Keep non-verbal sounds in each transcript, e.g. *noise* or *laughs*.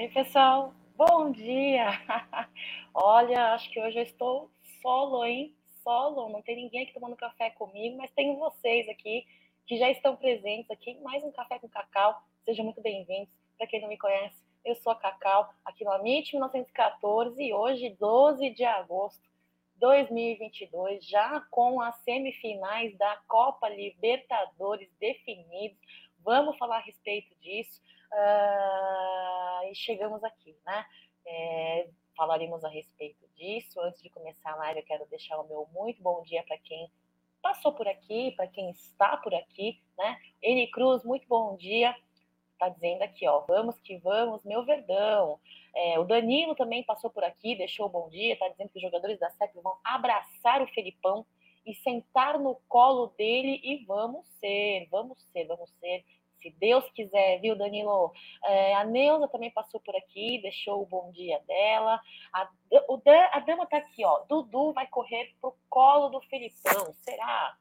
Oi, pessoal. Bom dia. *laughs* Olha, acho que hoje eu estou solo, hein? Solo. Não tem ninguém aqui tomando café comigo, mas tenho vocês aqui que já estão presentes aqui mais um Café com Cacau. Sejam muito bem-vindos. Para quem não me conhece, eu sou a Cacau, aqui no Amit 1914 e hoje, 12 de agosto 2022, já com as semifinais da Copa Libertadores definidos. Vamos falar a respeito disso. Uh, e chegamos aqui, né? É, falaremos a respeito disso. Antes de começar a live, eu quero deixar o meu muito bom dia para quem passou por aqui, para quem está por aqui, né? N Cruz, muito bom dia. Tá dizendo aqui, ó, vamos que vamos, meu verdão. É, o Danilo também passou por aqui, deixou o bom dia, tá dizendo que os jogadores da SEC vão abraçar o Felipão e sentar no colo dele e vamos ser, vamos ser, vamos ser. Se Deus quiser, viu, Danilo? É, a Neuza também passou por aqui, deixou o bom dia dela. A, o Dan, a dama tá aqui, ó. Dudu vai correr pro colo do Felipão. Será?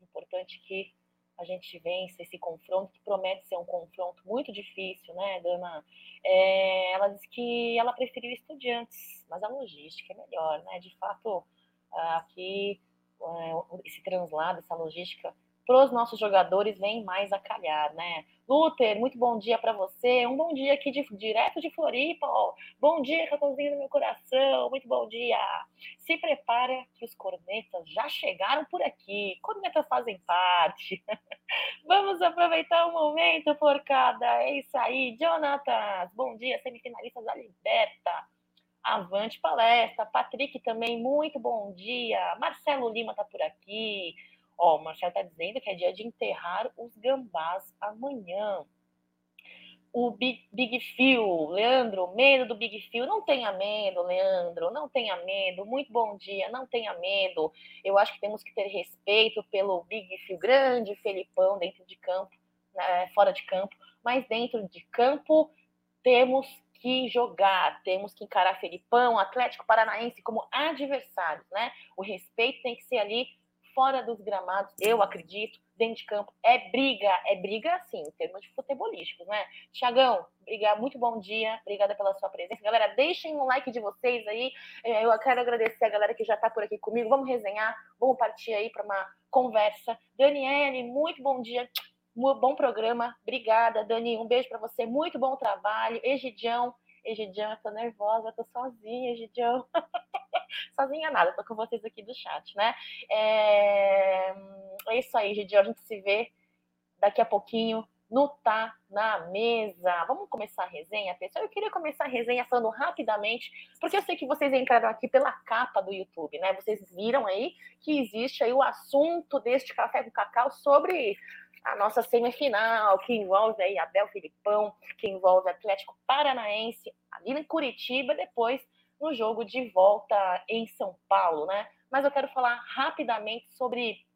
Importante que a gente vence esse confronto, que promete ser um confronto muito difícil, né, Dana? É, ela disse que ela preferiu estudiantes, mas a logística é melhor, né? De fato, aqui, é, esse translado, essa logística para os nossos jogadores vem mais a calhar, né? Luther, muito bom dia para você. Um bom dia aqui de, direto de Floripa. Ó. Bom dia, Catãozinho do meu coração. Muito bom dia. Se prepara que os cornetas já chegaram por aqui. Cornetas fazem parte. *laughs* Vamos aproveitar o momento, porcada. É isso aí. Jonatas, bom dia. Semifinalistas da Liberta. Avante palestra. Patrick também, muito bom dia. Marcelo Lima tá por aqui. Ó, o Marcelo está dizendo que é dia de enterrar os gambás amanhã. O Big, Big Leandro, medo do Big Phil. Não tenha medo, Leandro, não tenha medo. Muito bom dia, não tenha medo. Eu acho que temos que ter respeito pelo Big Phil, grande Felipão dentro de campo, né, fora de campo, mas dentro de campo temos que jogar, temos que encarar Felipão, Atlético Paranaense como adversários, né? O respeito tem que ser ali fora dos gramados, eu acredito, dentro de campo, é briga, é briga assim, em termos de futebolísticos, né? Tiagão, muito bom dia, obrigada pela sua presença. Galera, deixem um like de vocês aí, é, eu quero agradecer a galera que já está por aqui comigo, vamos resenhar, vamos partir aí para uma conversa. Daniele, muito bom dia, bom programa, obrigada, Dani, um beijo para você, muito bom trabalho, Egidião, Egidião, eu tô nervosa, eu tô sozinha, Egidião. *laughs* *laughs* sozinha nada, tô com vocês aqui do chat, né? É, é isso aí, Egidião, a gente se vê daqui a pouquinho no Tá na Mesa. Vamos começar a resenha, pessoal? Eu queria começar a resenha falando rapidamente, porque eu sei que vocês entraram aqui pela capa do YouTube, né? Vocês viram aí que existe aí o assunto deste Café com Cacau sobre a nossa semifinal, que envolve aí Abel Filipão, que envolve Atlético Paranaense ali em Curitiba, depois no jogo de volta em São Paulo, né? Mas eu quero falar rapidamente sobre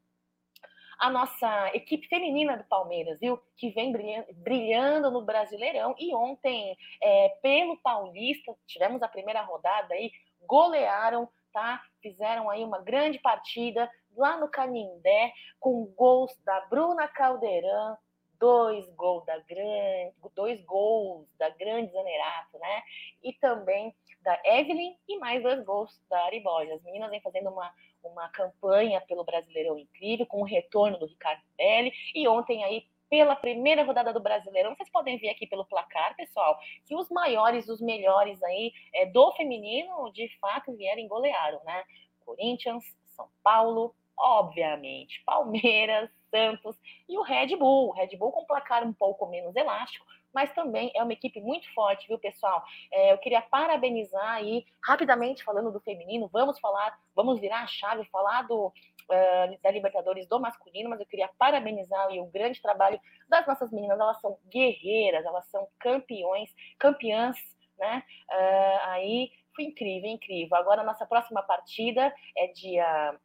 a nossa equipe feminina do Palmeiras, viu? Que vem brilhando no Brasileirão. E ontem, é, pelo Paulista, tivemos a primeira rodada aí, golearam, tá? Fizeram aí uma grande partida, lá no Canindé, com gols da Bruna Caldeirão, dois gols da grande, dois gols da grande Zanerato, né? E também da Evelyn e mais dois gols da Ari. As meninas vêm fazendo uma, uma campanha pelo Brasileirão incrível, com o retorno do Ricardo Belli, e ontem aí pela primeira rodada do Brasileirão. Vocês podem ver aqui pelo placar, pessoal, que os maiores, os melhores aí é, do feminino, de fato, vieram e golearam, né? Corinthians, São Paulo, obviamente, Palmeiras, Santos e o Red Bull. O Red Bull com placar um pouco menos elástico, mas também é uma equipe muito forte, viu, pessoal? É, eu queria parabenizar aí, rapidamente falando do feminino, vamos falar, vamos virar a chave, falar do, uh, da Libertadores do masculino, mas eu queria parabenizar aí, o grande trabalho das nossas meninas, elas são guerreiras, elas são campeões, campeãs, né? Uh, aí foi incrível, incrível. Agora, a nossa próxima partida é dia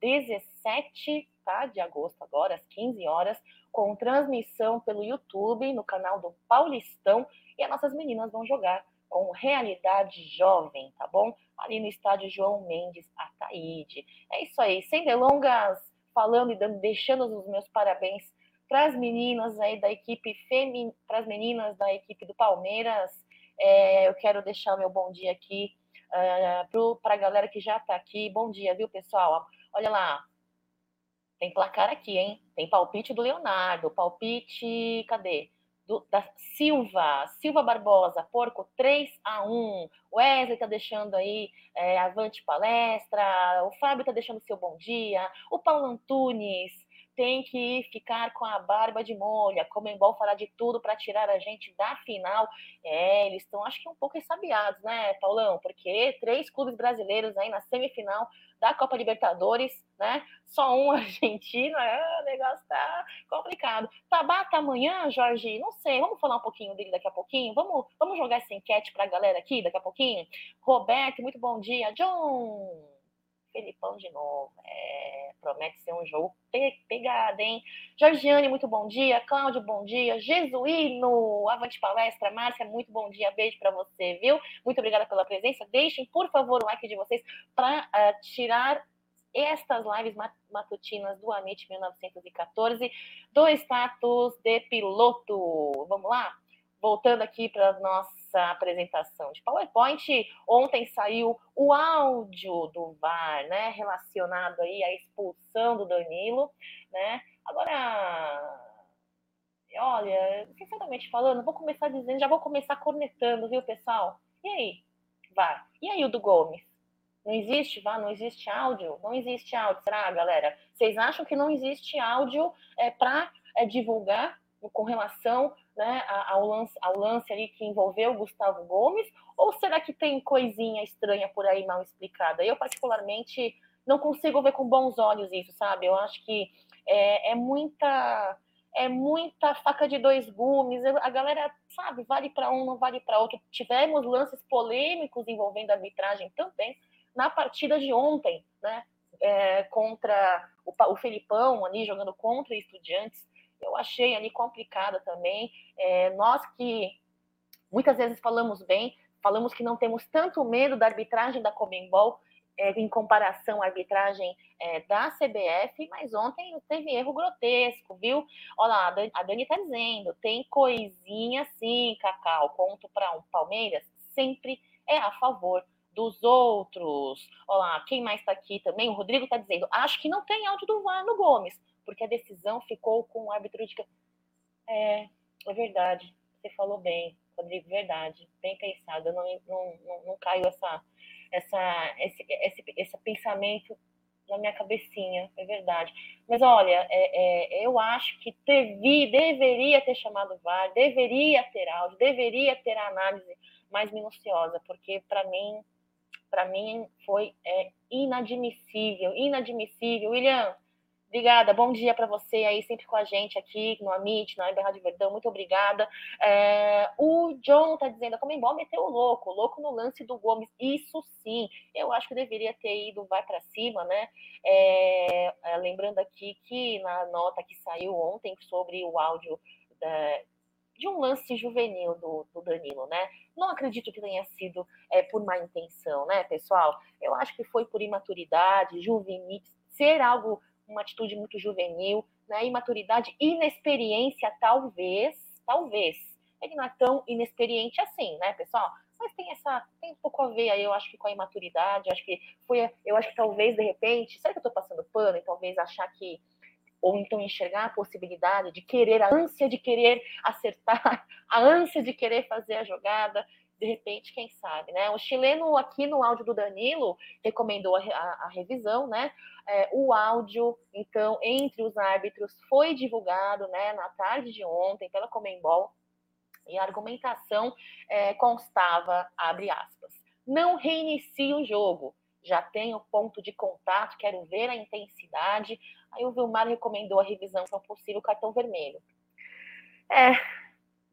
17 tá, de agosto, agora, às 15 horas, com transmissão pelo YouTube, no canal do Paulistão, e as nossas meninas vão jogar com Realidade Jovem, tá bom? Ali no estádio João Mendes Ataíde. É isso aí, sem delongas, falando e dando, deixando os meus parabéns para as meninas aí da equipe feminina, para as meninas da equipe do Palmeiras, É, eu quero deixar meu bom dia aqui uh, para a galera que já está aqui. Bom dia, viu, pessoal? Olha lá, tem placar aqui, hein? Tem palpite do Leonardo, palpite, cadê? Do, da Silva, Silva Barbosa, Porco 3 a 1 Wesley tá deixando aí é, avante palestra, o Fábio tá deixando seu bom dia, o Paulo Antunes, tem que ficar com a barba de molho. A Comembol falar de tudo para tirar a gente da final. É, eles estão, acho que um pouco ressabiados, né, Paulão? Porque três clubes brasileiros aí na semifinal da Copa Libertadores, né? Só um *laughs* argentino, é, o negócio tá complicado. Tabata amanhã, Jorge? Não sei, vamos falar um pouquinho dele daqui a pouquinho? Vamos, vamos jogar essa enquete para a galera aqui daqui a pouquinho? Roberto, muito bom dia. John! Felipão de novo. É, promete ser um jogo pe pegado, hein? Georgiane, muito bom dia. Cláudio, bom dia. Jesuíno, avante palestra. Márcia, muito bom dia. Beijo para você, viu? Muito obrigada pela presença. Deixem, por favor, o like de vocês para uh, é, tirar estas lives matutinas do Amit 1914 do status de piloto. Vamos lá? Voltando aqui para nossa essa apresentação de PowerPoint, ontem saiu o áudio do VAR, né, relacionado aí à expulsão do Danilo, né? Agora, olha, sinceramente falando, vou começar dizendo, já vou começar cornetando, viu, pessoal? E aí, VAR? E aí o do Gomes? Não existe VAR? Não existe áudio? Não existe áudio, será, galera? Vocês acham que não existe áudio é, para é, divulgar com relação né, ao, lance, ao lance ali que envolveu o Gustavo Gomes? Ou será que tem coisinha estranha por aí mal explicada? Eu, particularmente, não consigo ver com bons olhos isso, sabe? Eu acho que é, é muita é muita faca de dois gumes. A galera, sabe, vale para um, não vale para outro. Tivemos lances polêmicos envolvendo a arbitragem também na partida de ontem, né? É, contra o, o Felipão ali jogando contra estudiantes eu achei ali complicada também. É, nós que muitas vezes falamos bem, falamos que não temos tanto medo da arbitragem da Comembol é, em comparação à arbitragem é, da CBF, mas ontem teve erro grotesco, viu? Olha lá, a Dani está dizendo, tem coisinha sim, Cacau, conto para um Palmeiras, sempre é a favor dos outros. Olha lá, quem mais está aqui também? O Rodrigo está dizendo, acho que não tem áudio do VAR no Gomes porque a decisão ficou com o árbitro de. É, é verdade, você falou bem, Rodrigo, verdade, bem pensado. Não, não, não, não caiu essa, essa, esse, esse, esse pensamento na minha cabecinha, é verdade. Mas olha, é, é, eu acho que devi, deveria ter chamado o VAR, deveria ter áudio, deveria ter a análise mais minuciosa, porque para mim, para mim foi é, inadmissível, inadmissível. William, Obrigada, bom dia para você aí, sempre com a gente aqui no Amit, na Web Rádio Verdão, muito obrigada. É, o John está dizendo, a Comembol meteu o louco, louco no lance do Gomes, isso sim, eu acho que deveria ter ido vai para cima, né? É, é, lembrando aqui que na nota que saiu ontem sobre o áudio da, de um lance juvenil do, do, Danilo, né? Não acredito que tenha sido é, por má intenção, né, pessoal? Eu acho que foi por imaturidade, juvenil, ser algo uma atitude muito juvenil, né? imaturidade, inexperiência, talvez, talvez. Ele não é tão inexperiente assim, né, pessoal? Mas tem essa, tem um pouco a ver aí, eu acho que com a imaturidade, acho que foi, eu acho que talvez, de repente, será que eu tô passando pano e talvez achar que ou então enxergar a possibilidade de querer, a ânsia de querer acertar, *laughs* a ânsia de querer fazer a jogada, de repente, quem sabe, né? O chileno aqui no áudio do Danilo recomendou a, a, a revisão, né? É, o áudio, então, entre os árbitros foi divulgado, né, na tarde de ontem pela Comembol e a argumentação é, constava, abre aspas, não reinicie o jogo, já tenho ponto de contato, quero ver a intensidade. Aí o Vilmar recomendou a revisão para um possível cartão vermelho. É,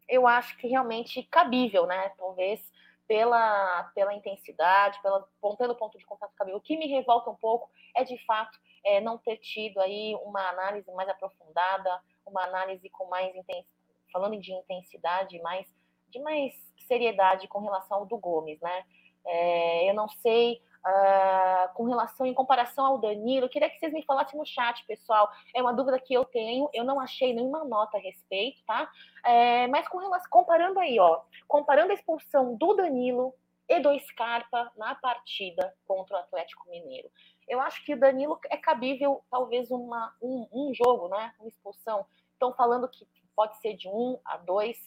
eu acho que realmente cabível, né? Talvez pela, pela intensidade, pela, pelo ponto de contato cabível. O que me revolta um pouco é, de fato, é, não ter tido aí uma análise mais aprofundada, uma análise com mais intensidade, falando de intensidade, mais, de mais seriedade com relação ao do Gomes, né? É, eu não sei Uh, com relação, em comparação ao Danilo, queria que vocês me falassem no chat, pessoal. É uma dúvida que eu tenho, eu não achei nenhuma nota a respeito, tá? É, mas com relação, comparando aí, ó, comparando a expulsão do Danilo e do Scarpa na partida contra o Atlético Mineiro. Eu acho que o Danilo é cabível, talvez, uma, um, um jogo, né? Uma expulsão. Estão falando que pode ser de um a dois.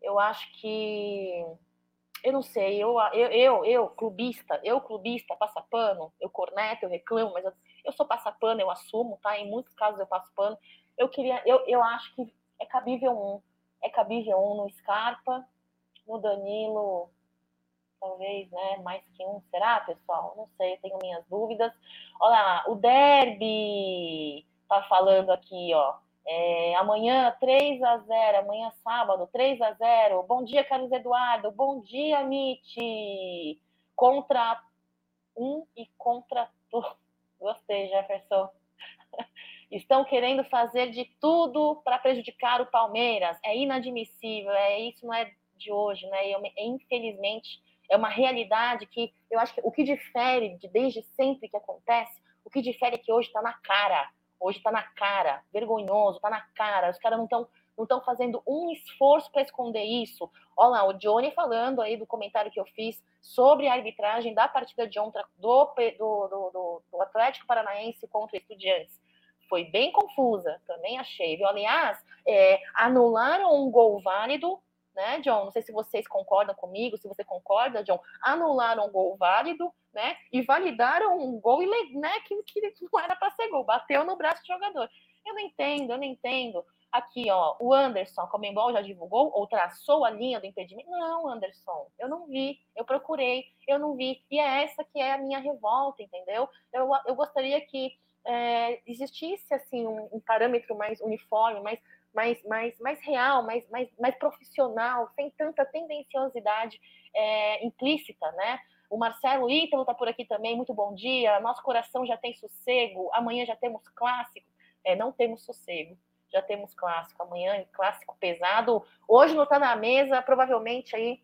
Eu acho que eu não sei, eu, eu, eu, eu, clubista, eu clubista, passa pano, eu corneto, eu reclamo, mas eu, eu sou passapano, eu assumo, tá? Em muitos casos eu passo pano. Eu queria, eu, eu acho que é cabível um, é cabível um no Scarpa, no Danilo, talvez, né? Mais que um, será, pessoal? Não sei, tenho minhas dúvidas. Olha lá, o Derby tá falando aqui, ó. É, amanhã 3 a 0 amanhã sábado 3 a 0 Bom dia, Carlos Eduardo. Bom dia, Miti. Contra um e contra tu. *laughs* Gostei, Jefferson. *laughs* Estão querendo fazer de tudo para prejudicar o Palmeiras. É inadmissível. É isso não é de hoje, né? Infelizmente é uma realidade que eu acho que o que difere de desde sempre que acontece, o que difere é que hoje está na cara Hoje está na cara, vergonhoso, está na cara. Os caras não estão não estão fazendo um esforço para esconder isso. Olha lá, o Johnny falando aí do comentário que eu fiz sobre a arbitragem da partida de ontem do, do, do, do Atlético Paranaense contra Estudiantes. Foi bem confusa, também achei, viu? Aliás, é, anularam um gol válido né, John? Não sei se vocês concordam comigo, se você concorda, John. Anularam um gol válido, né? E validaram um gol né, que, que não era para ser gol, bateu no braço do jogador. Eu não entendo, eu não entendo. Aqui, ó, o Anderson, a Comembol já divulgou ou traçou a linha do impedimento? Não, Anderson, eu não vi, eu procurei, eu não vi. E é essa que é a minha revolta, entendeu? Eu, eu gostaria que é, existisse, assim, um, um parâmetro mais uniforme, mais mais, mais, mais real, mais, mais, mais profissional, sem tanta tendenciosidade é, implícita, né? O Marcelo Ítalo está por aqui também, muito bom dia. Nosso coração já tem sossego, amanhã já temos clássico. É, não temos sossego, já temos clássico. Amanhã, clássico pesado. Hoje não está na mesa, provavelmente aí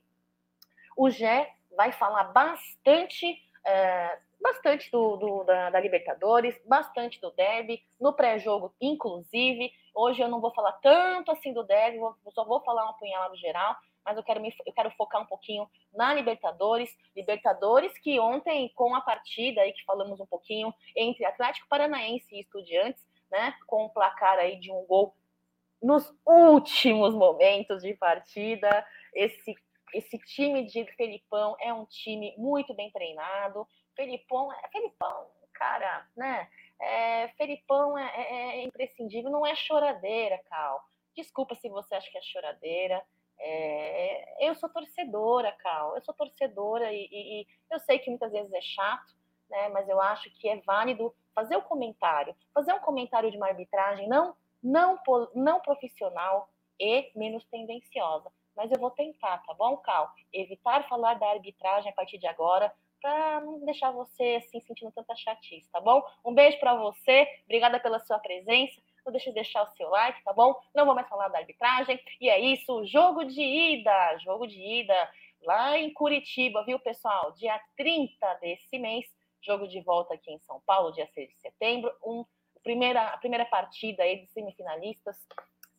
o Gé vai falar bastante é, bastante do, do da, da, Libertadores, bastante do Derby, no pré-jogo, inclusive. Hoje eu não vou falar tanto assim do Derby, vou, só vou falar uma punhalada geral, mas eu quero, me, eu quero focar um pouquinho na Libertadores. Libertadores que ontem, com a partida aí que falamos um pouquinho entre Atlético Paranaense e Estudiantes, né, com o placar aí de um gol nos últimos momentos de partida, esse esse time de Felipão é um time muito bem treinado, Felipão, é, Felipão, cara, né? É, Felipão é, é, é, imprescindível, não é choradeira, Cal. Desculpa se você acha que é choradeira. É, eu sou torcedora, Cal. Eu sou torcedora e, e, e, eu sei que muitas vezes é chato, né? Mas eu acho que é válido fazer o um comentário, fazer um comentário de uma arbitragem não, não, não profissional e menos tendenciosa. Mas eu vou tentar, tá bom, Cal? Evitar falar da arbitragem a partir de agora, para não deixar você assim sentindo tanta chatice, tá bom? Um beijo para você, obrigada pela sua presença. Não deixe de deixar o seu like, tá bom? Não vou mais falar da arbitragem. E é isso, jogo de ida, jogo de ida lá em Curitiba, viu, pessoal? Dia 30 desse mês, jogo de volta aqui em São Paulo, dia 6 de setembro, um primeira a primeira partida aí de semifinalistas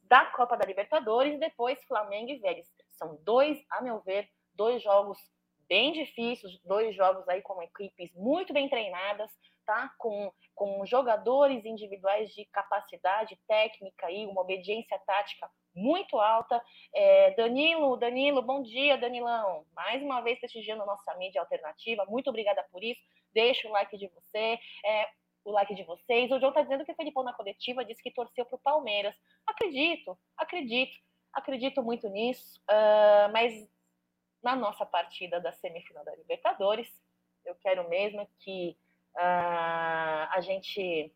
da Copa da Libertadores, depois Flamengo e Vélez. São dois, a meu ver, dois jogos bem difíceis, dois jogos aí com equipes muito bem treinadas, tá? Com, com jogadores individuais de capacidade técnica e uma obediência tática muito alta. É, Danilo, Danilo, bom dia, Danilão. Mais uma vez prestigiando nossa mídia alternativa. Muito obrigada por isso. Deixa o like de você. É, o like de vocês. O João está dizendo que o Felipão na coletiva disse que torceu para o Palmeiras. Acredito, acredito, acredito muito nisso, uh, mas na nossa partida da semifinal da Libertadores. Eu quero mesmo que uh, a gente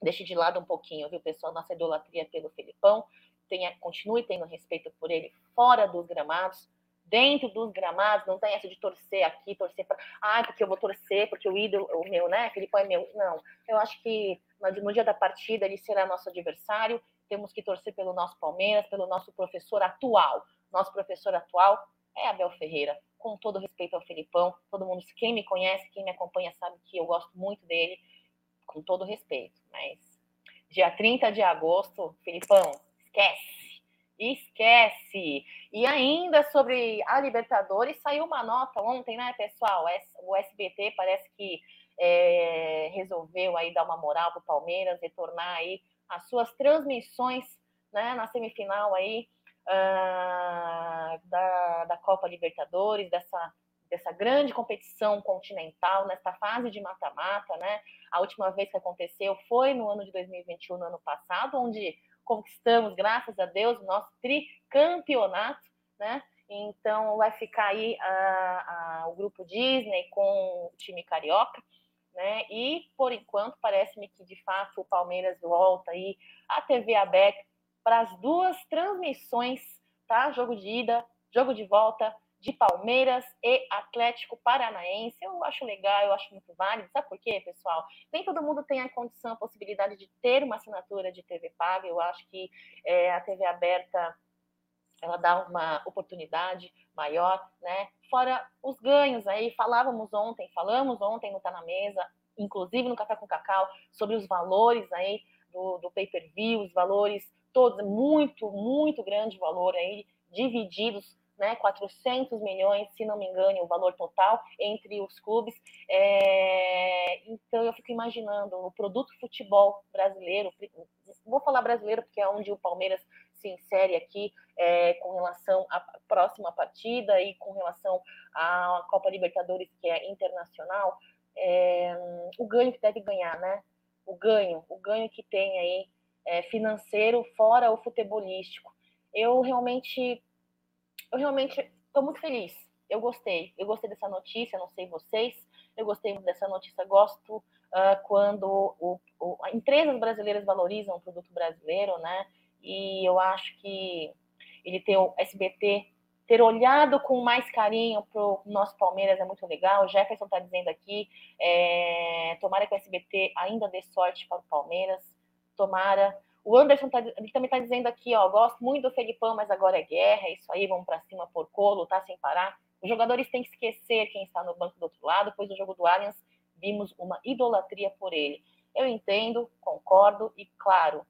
deixe de lado um pouquinho, viu, pessoal, nossa idolatria pelo Felipão, tenha, continue tendo respeito por ele fora dos gramados, dentro dos gramados, não tem essa de torcer aqui, torcer para. Ah, porque eu vou torcer, porque o ídolo, o meu, né? Felipão é meu. Não. Eu acho que no dia da partida ele será nosso adversário. Temos que torcer pelo nosso Palmeiras, pelo nosso professor atual. Nosso professor atual é Abel Ferreira. Com todo respeito ao Felipão, todo mundo, quem me conhece, quem me acompanha, sabe que eu gosto muito dele, com todo respeito. Mas dia 30 de agosto, Felipão, esquece, esquece. E ainda sobre a Libertadores, saiu uma nota ontem, né, pessoal? O SBT parece que é, resolveu aí dar uma moral para o Palmeiras, retornar aí as suas transmissões né, na semifinal aí uh, da, da Copa Libertadores, dessa, dessa grande competição continental, nesta fase de mata-mata, né? A última vez que aconteceu foi no ano de 2021, no ano passado, onde conquistamos, graças a Deus, o nosso tricampeonato, né? Então vai ficar aí uh, uh, o grupo Disney com o time carioca né? E por enquanto parece-me que de fato o Palmeiras volta aí a TV aberta para as duas transmissões, tá? Jogo de ida, jogo de volta de Palmeiras e Atlético Paranaense. Eu acho legal, eu acho muito válido. Sabe por quê, pessoal? Nem todo mundo tem a condição, a possibilidade de ter uma assinatura de TV paga. Eu acho que é, a TV aberta ela dá uma oportunidade maior, né? Fora os ganhos aí, falávamos ontem, falamos ontem no Tá na Mesa, inclusive no Café com Cacau, sobre os valores aí do, do pay-per-view, os valores todos, muito, muito grande valor aí, divididos né, 400 milhões, se não me engano, o valor total entre os clubes. É, então eu fico imaginando o produto futebol brasileiro, vou falar brasileiro porque é onde o Palmeiras se insere aqui é, com relação à próxima partida e com relação à Copa Libertadores, que é internacional, é, o ganho que deve ganhar, né? O ganho, o ganho que tem aí é, financeiro fora o futebolístico. Eu realmente, eu realmente estou muito feliz. Eu gostei, eu gostei dessa notícia. Não sei vocês, eu gostei dessa notícia. Gosto uh, quando o, o, empresas brasileiras valorizam o produto brasileiro, né? e eu acho que ele ter o SBT ter olhado com mais carinho para o nosso Palmeiras é muito legal. O Jefferson está dizendo aqui, é, tomara que o SBT ainda dê sorte para o Palmeiras, tomara. O Anderson tá, ele também está dizendo aqui, ó, gosto muito do Felipão, mas agora é guerra, é isso aí, vamos para cima por colo, tá sem parar. Os jogadores têm que esquecer quem está no banco do outro lado, pois no jogo do Allianz vimos uma idolatria por ele. Eu entendo, concordo e, claro,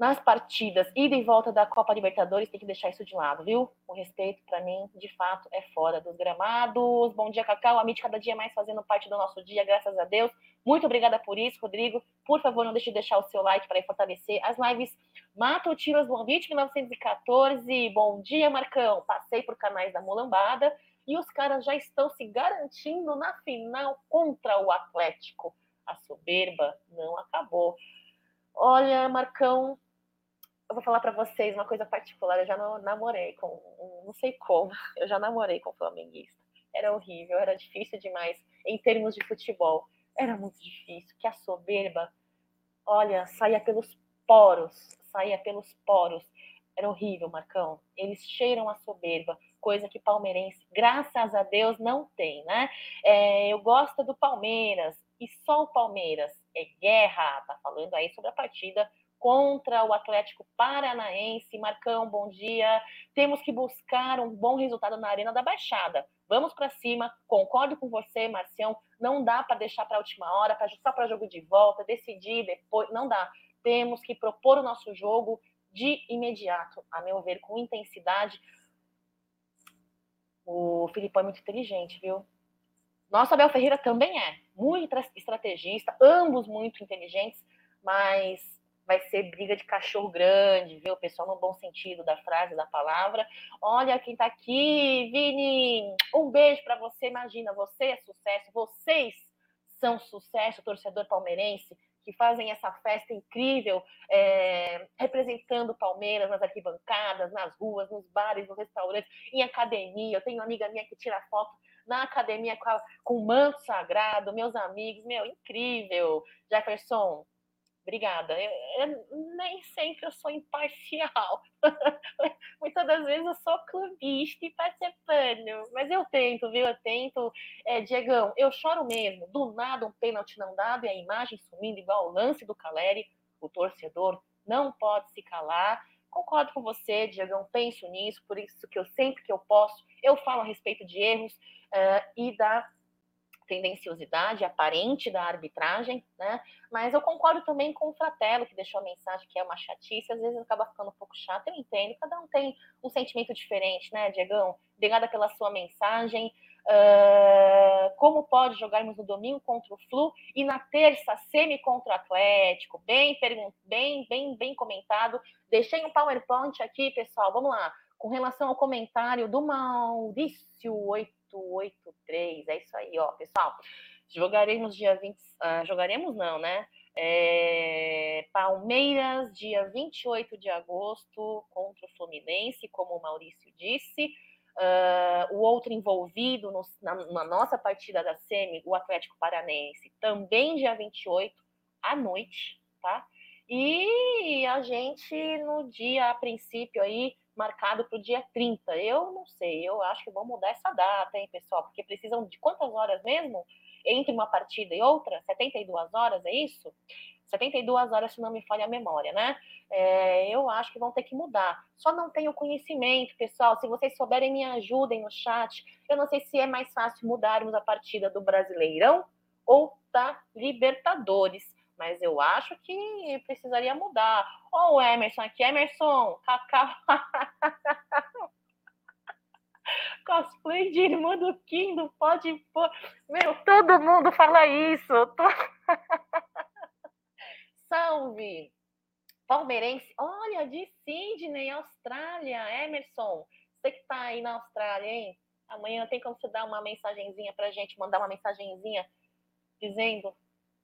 nas partidas ida e volta da Copa Libertadores, tem que deixar isso de lado, viu? O respeito, para mim, de fato, é fora dos gramados. Bom dia, Cacau. A cada dia mais fazendo parte do nosso dia, graças a Deus. Muito obrigada por isso, Rodrigo. Por favor, não deixe de deixar o seu like para fortalecer as lives. Mato Tiras do Convite 1914. Bom dia, Marcão. Passei por canais da Mulambada e os caras já estão se garantindo na final contra o Atlético. A soberba não acabou. Olha, Marcão, eu vou falar para vocês uma coisa particular. Eu já namorei com, não sei como, eu já namorei com um flamenguista. Era horrível, era difícil demais em termos de futebol. Era muito difícil, que a soberba, olha, saía pelos poros, saía pelos poros. Era horrível, Marcão. Eles cheiram a soberba, coisa que palmeirense, graças a Deus, não tem, né? É, eu gosto do Palmeiras, e só o Palmeiras é guerra, tá falando aí sobre a partida contra o Atlético Paranaense. Marcão, bom dia. Temos que buscar um bom resultado na Arena da Baixada. Vamos para cima. Concordo com você, Marcião. Não dá para deixar para a última hora, pra, só para jogo de volta, decidir depois. Não dá. Temos que propor o nosso jogo de imediato, a meu ver, com intensidade. O Filipão é muito inteligente, viu? Nosso Abel Ferreira também é muito estrategista, ambos muito inteligentes, mas vai ser briga de cachorro grande, viu? O pessoal no bom sentido da frase, da palavra. Olha quem tá aqui, Vini! Um beijo para você. Imagina, você é sucesso, vocês são sucesso, torcedor palmeirense, que fazem essa festa incrível, é, representando Palmeiras nas arquibancadas, nas ruas, nos bares, nos restaurantes, em academia. Eu tenho uma amiga minha que tira foto na academia com, a, com manto sagrado, meus amigos, meu, incrível. Jefferson, Obrigada. Eu, eu, nem sempre eu sou imparcial. *laughs* Muitas das vezes eu sou clubista e participando. Mas eu tento, viu? Eu tento. É, Diegão, eu choro mesmo. Do nada um pênalti não dado e a imagem sumindo igual o lance do Caleri. O torcedor não pode se calar. concordo com você, Diagão, penso nisso, por isso que eu sempre que eu posso, eu falo a respeito de erros uh, e da tendenciosidade aparente da arbitragem, né? Mas eu concordo também com o Fratello, que deixou a mensagem que é uma chatice, às vezes acaba ficando um pouco chato, eu entendo, cada um tem um sentimento diferente, né, Diegão? Obrigada pela sua mensagem. Uh, como pode jogarmos no domingo contra o Flu e na terça semi contra o Atlético? Bem, bem, bem, bem comentado. Deixei um PowerPoint aqui, pessoal. Vamos lá. Com relação ao comentário do Maurício 883, é isso aí, ó, pessoal. Jogaremos dia 20. Uh, ah, jogaremos não, né? É, Palmeiras, dia 28 de agosto, contra o Fluminense, como o Maurício disse. Uh, o outro envolvido no, na, na, nossa partida da SEMI, o Atlético Paranense, também dia 28, à noite, tá? E a gente no dia, a princípio, aí, marcado para o dia 30. Eu não sei, eu acho que vão mudar essa data, hein, pessoal? Porque precisam de quantas horas mesmo? Entre uma partida e outra? 72 horas, é isso? 72 horas, se não me falha a memória, né? É, eu acho que vão ter que mudar. Só não tenho conhecimento, pessoal. Se vocês souberem, me ajudem no chat. Eu não sei se é mais fácil mudarmos a partida do Brasileirão ou da Libertadores. Mas eu acho que precisaria mudar. Ó, oh, o Emerson aqui. Emerson, Cacau. *laughs* Cosplay de irmã do Kindo, pode pôr. Meu, todo mundo fala isso. Tô... *laughs* Salve! Palmeirense, olha, de Sydney, Austrália, Emerson, você que tá aí na Austrália, hein? Amanhã tem como você dar uma mensagenzinha pra gente, mandar uma mensagenzinha dizendo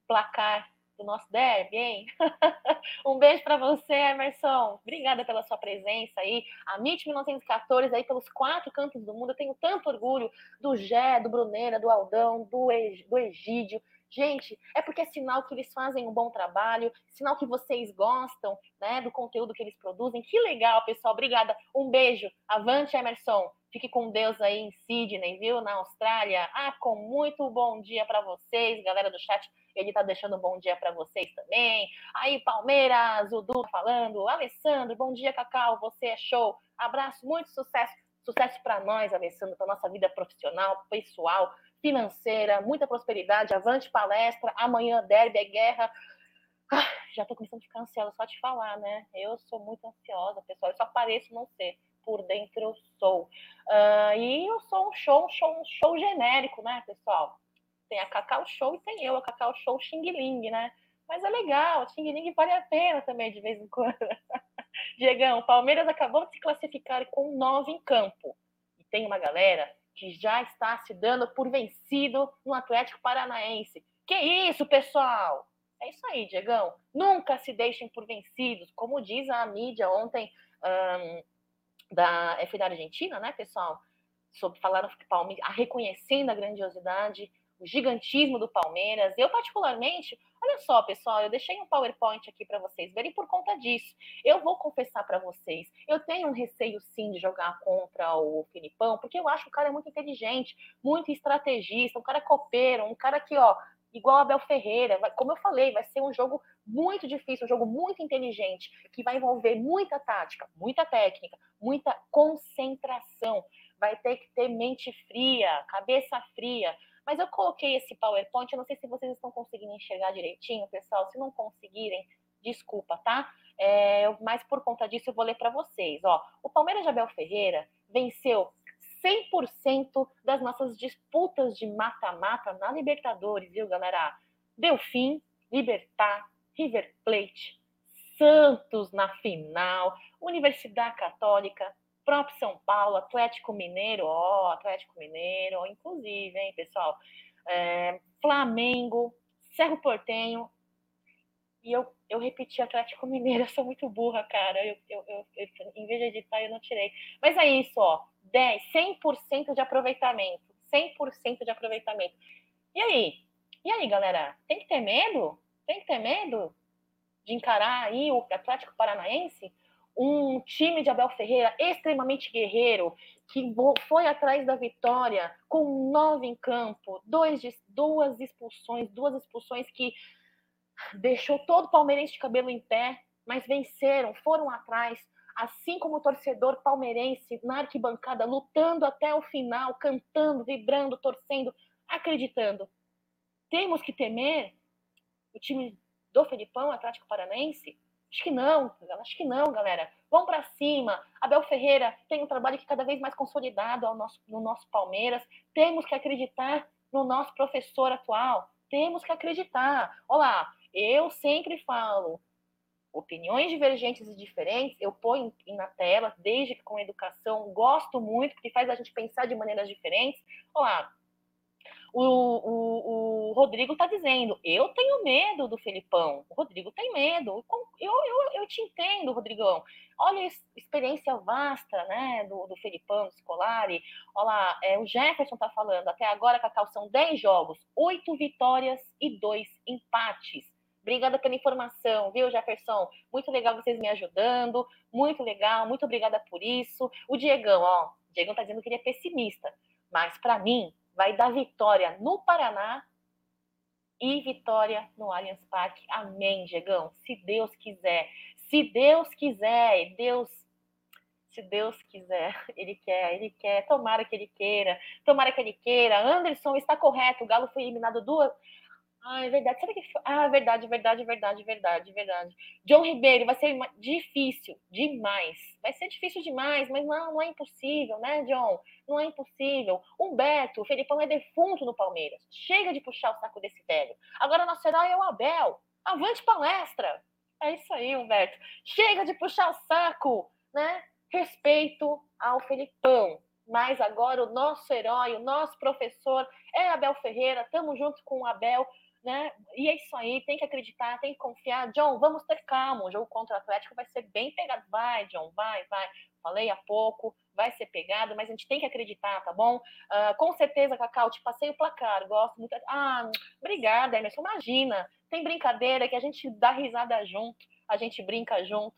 placar do nosso derby, hein? *laughs* um beijo para você, Emerson. Obrigada pela sua presença aí. A MIT 1914 aí pelos quatro cantos do mundo. Eu tenho tanto orgulho do Gé, do Bruneira, do Aldão, do, do Egídio, Gente, é porque é sinal que eles fazem um bom trabalho, sinal que vocês gostam né, do conteúdo que eles produzem. Que legal, pessoal. Obrigada. Um beijo. Avante, Emerson. Fique com Deus aí em Sydney, viu? Na Austrália. Ah, com muito bom dia para vocês, galera do chat. Ele tá deixando um bom dia para vocês também. Aí, Palmeiras, o Du falando. Alessandro, bom dia, Cacau. Você é show. Abraço, muito sucesso. Sucesso para nós, Alessandro, para nossa vida profissional, pessoal financeira, muita prosperidade, avante palestra, amanhã derby, é guerra. Ah, já tô começando a ficar ansiosa só de falar, né? Eu sou muito ansiosa, pessoal, eu só pareço não ser, por dentro eu sou. Uh, e eu sou um show, um show, um show genérico, né, pessoal? Tem a Cacau Show e tem eu, a Cacau Show Xing Ling, né? Mas é legal, Xing Ling vale a pena também de vez em quando. *laughs* Diegão, Palmeiras acabou de se classificar com nove em campo. E tem uma galera que já está se dando por vencido no Atlético Paranaense. Que isso, pessoal? É isso aí, Diegão. Nunca se deixem por vencidos, como diz a mídia ontem um, da F da Argentina, né, pessoal? Sobre falaram que Palmeiras, reconhecendo a grandiosidade o gigantismo do Palmeiras. Eu, particularmente, olha só, pessoal, eu deixei um PowerPoint aqui para vocês verem por conta disso. Eu vou confessar para vocês, eu tenho um receio sim de jogar contra o Filipão, porque eu acho que o cara é muito inteligente, muito estrategista, um cara copeiro, um cara que, ó, igual Abel Ferreira, como eu falei, vai ser um jogo muito difícil, um jogo muito inteligente, que vai envolver muita tática, muita técnica, muita concentração. Vai ter que ter mente fria, cabeça fria, mas eu coloquei esse PowerPoint, eu não sei se vocês estão conseguindo enxergar direitinho, pessoal. Se não conseguirem, desculpa, tá? É, mas por conta disso eu vou ler para vocês. Ó, o Palmeiras de Abel Ferreira venceu 100% das nossas disputas de mata-mata na Libertadores, viu, galera? Delfim, Libertar, River Plate, Santos na final, Universidade Católica, próprio São Paulo, Atlético Mineiro, ó, Atlético Mineiro, inclusive, hein, pessoal? É, Flamengo, Cerro Portenho. E eu, eu repeti Atlético Mineiro, *laughs* eu sou muito burra, cara. Eu, eu, eu, eu, em vez de editar, eu não tirei. Mas é isso, ó. 10, 100% de aproveitamento. 100% de aproveitamento. E aí? E aí, galera? Tem que ter medo? Tem que ter medo de encarar aí o Atlético Paranaense? Um time de Abel Ferreira extremamente guerreiro, que foi atrás da vitória com nove em campo, dois, duas expulsões, duas expulsões que deixou todo o palmeirense de cabelo em pé, mas venceram, foram atrás. assim como o torcedor palmeirense na arquibancada, lutando até o final, cantando, vibrando, torcendo, acreditando. Temos que temer o time do Felipão, Atlético Paranaense? Acho que não, acho que não, galera. Vamos para cima. Abel Ferreira tem um trabalho que cada vez mais consolidado nosso, no nosso Palmeiras. Temos que acreditar no nosso professor atual. Temos que acreditar. Olá, eu sempre falo, opiniões divergentes e diferentes, eu ponho na tela, desde que com educação, gosto muito, porque faz a gente pensar de maneiras diferentes. Olá, o, o, o Rodrigo está dizendo, eu tenho medo do Felipão. O Rodrigo tem medo. Eu, eu, eu te entendo, Rodrigão. Olha a experiência vasta né, do, do Felipão, do Scolari. Olha lá, é, o Jefferson está falando, até agora, Cacau, são 10 jogos, 8 vitórias e 2 empates. Obrigada pela informação, viu, Jefferson? Muito legal vocês me ajudando, muito legal, muito obrigada por isso. O Diegão, ó, o Diegão tá dizendo que ele é pessimista, mas para mim vai dar vitória no Paraná e vitória no Allianz Parque. Amém, Diegão. Se Deus quiser. Se Deus quiser, Deus se Deus quiser, *laughs* ele quer, ele quer, tomara que ele queira, tomara que ele queira. Anderson está correto, o Galo foi eliminado duas, ah, é verdade. Será que. Ah, verdade, verdade, verdade, verdade, verdade. John Ribeiro, vai ser difícil demais. Vai ser difícil demais, mas não, não é impossível, né, John? Não é impossível. Humberto, o Felipão é defunto no Palmeiras. Chega de puxar o saco desse velho. Agora nosso herói é o Abel. Avante palestra. É isso aí, Humberto. Chega de puxar o saco, né? Respeito ao Felipão. Mas agora o nosso herói, o nosso professor é Abel Ferreira. Estamos juntos com o Abel né? E é isso aí, tem que acreditar, tem que confiar. John, vamos ter calma. O jogo contra o Atlético vai ser bem pegado. Vai, John, vai, vai. Falei há pouco, vai ser pegado, mas a gente tem que acreditar, tá bom? Uh, com certeza, Cacau, te passei o placar, gosto muito. Ah, obrigada, Emerson. Imagina, tem brincadeira que a gente dá risada junto, a gente brinca junto.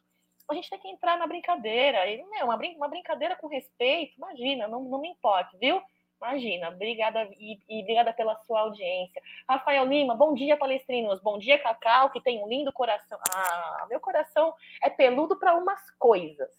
A gente tem que entrar na brincadeira. E, meu, uma, brin uma brincadeira com respeito, imagina, não, não me importa, viu? Imagina, obrigada e, e, obrigada pela sua audiência. Rafael Lima, bom dia, palestrinos. Bom dia, Cacau, que tem um lindo coração. Ah, meu coração é peludo para umas coisas.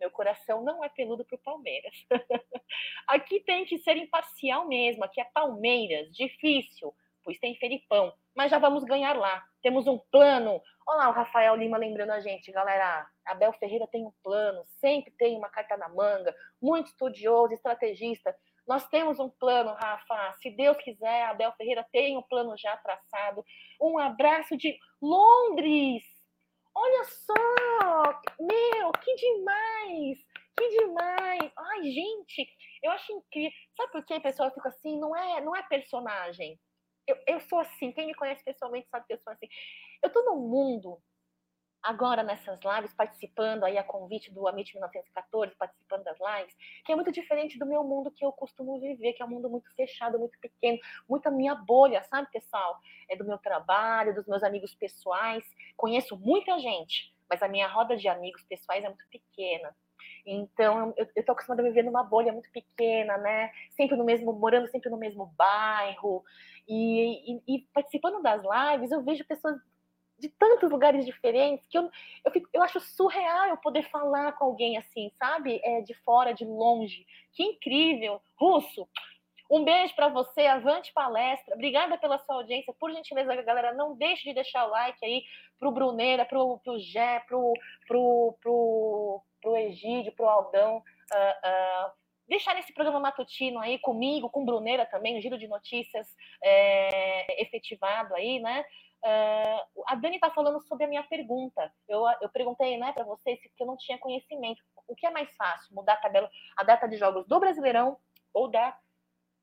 Meu coração não é peludo para o Palmeiras. *laughs* aqui tem que ser imparcial mesmo. Aqui é Palmeiras, difícil, pois tem Felipão. Mas já vamos ganhar lá. Temos um plano. Olha lá o Rafael Lima lembrando a gente, galera. Abel Ferreira tem um plano, sempre tem uma carta na manga, muito estudioso, estrategista nós temos um plano, Rafa. Se Deus quiser, Abel Ferreira tem um plano já traçado. Um abraço de Londres. Olha só! Meu, que demais! Que demais! Ai, gente, eu acho incrível. Sabe por que a pessoa fica assim? Não é, não é personagem. Eu, eu sou assim. Quem me conhece pessoalmente sabe que eu sou assim. Eu tô num mundo agora nessas lives, participando aí a convite do Amit 1914, participando das lives, que é muito diferente do meu mundo que eu costumo viver, que é um mundo muito fechado, muito pequeno, muita minha bolha, sabe, pessoal? É do meu trabalho, dos meus amigos pessoais. Conheço muita gente, mas a minha roda de amigos pessoais é muito pequena. Então, eu, tô acostumada a viver numa bolha muito pequena, né? Sempre no mesmo, morando sempre no mesmo bairro. E, e, e participando das lives, eu vejo pessoas de tantos lugares diferentes que eu, eu, fico, eu acho surreal eu poder falar com alguém assim, sabe? É, de fora, de longe. Que incrível! Russo, um beijo para você, avante palestra. Obrigada pela sua audiência. Por gentileza, galera, não deixe de deixar o like aí pro Bruneira, pro, pro Gé, pro, pro, pro, pro Egídio, pro Aldão. Uh, uh, deixar esse programa matutino aí comigo, com Bruneira também, um giro de notícias é, efetivado aí, né? Uh, a Dani está falando sobre a minha pergunta. Eu, eu perguntei né, para vocês que eu não tinha conhecimento. O que é mais fácil? Mudar a tabela, a data de jogos do Brasileirão ou da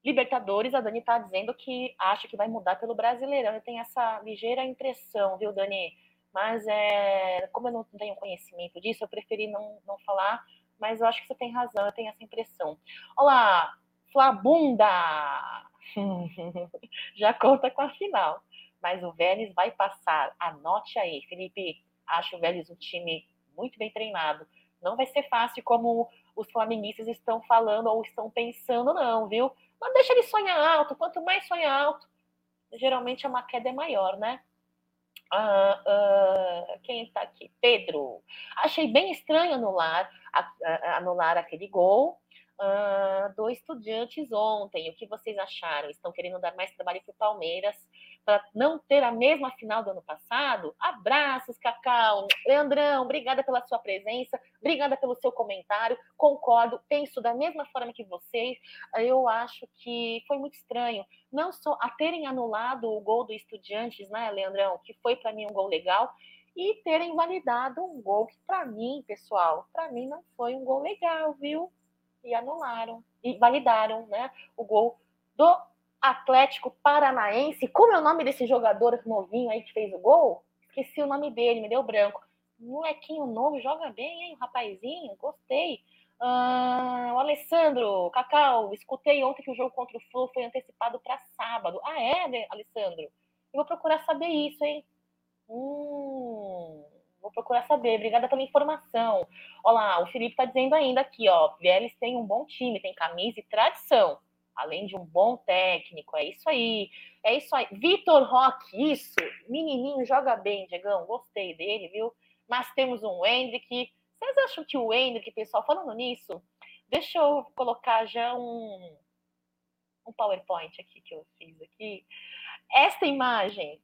Libertadores? A Dani está dizendo que acha que vai mudar pelo Brasileirão. Eu tenho essa ligeira impressão, viu, Dani? Mas é, como eu não tenho conhecimento disso, eu preferi não, não falar. Mas eu acho que você tem razão, eu tenho essa impressão. Olá, Flabunda! *laughs* Já conta com a final mas o Vélez vai passar. Anote aí, Felipe. Acho o Vélez um time muito bem treinado. Não vai ser fácil como os flamenguistas estão falando ou estão pensando, não, viu? Mas deixa ele sonhar alto. Quanto mais sonhar alto, geralmente a uma queda é maior, né? Uh, uh, quem está aqui? Pedro. Achei bem estranho anular, anular aquele gol uh, do Estudiantes ontem. O que vocês acharam? Estão querendo dar mais trabalho para o Palmeiras para não ter a mesma final do ano passado? Abraços, Cacau. Leandrão, obrigada pela sua presença, obrigada pelo seu comentário. Concordo, penso da mesma forma que vocês. Eu acho que foi muito estranho. Não só a terem anulado o gol do Estudiantes, né, Leandrão? Que foi para mim um gol legal e terem validado um gol que, para mim, pessoal, para mim não foi um gol legal, viu? e anularam e validaram né, o gol do Atlético Paranaense. Como é o nome desse jogador novinho aí que fez o gol? Esqueci o nome dele, me deu branco. Molequinho novo, joga bem, hein? rapazinho, gostei. Ah, o Alessandro, Cacau, escutei ontem que o jogo contra o Flu foi antecipado para sábado. Ah, é, né, Alessandro? Eu vou procurar saber isso, hein? Hum, Vou procurar saber. Obrigada pela informação. Olá, o Felipe está dizendo ainda aqui, ó. Vélez tem um bom time, tem camisa e tradição, além de um bom técnico. É isso aí. É isso aí. Vitor Roque, isso. Menininho joga bem, Diegão. Gostei dele, viu? Mas temos um Hendrick. Vocês acham que o Hendrick, pessoal, falando nisso, deixa eu colocar já um, um PowerPoint aqui que eu fiz aqui. Esta imagem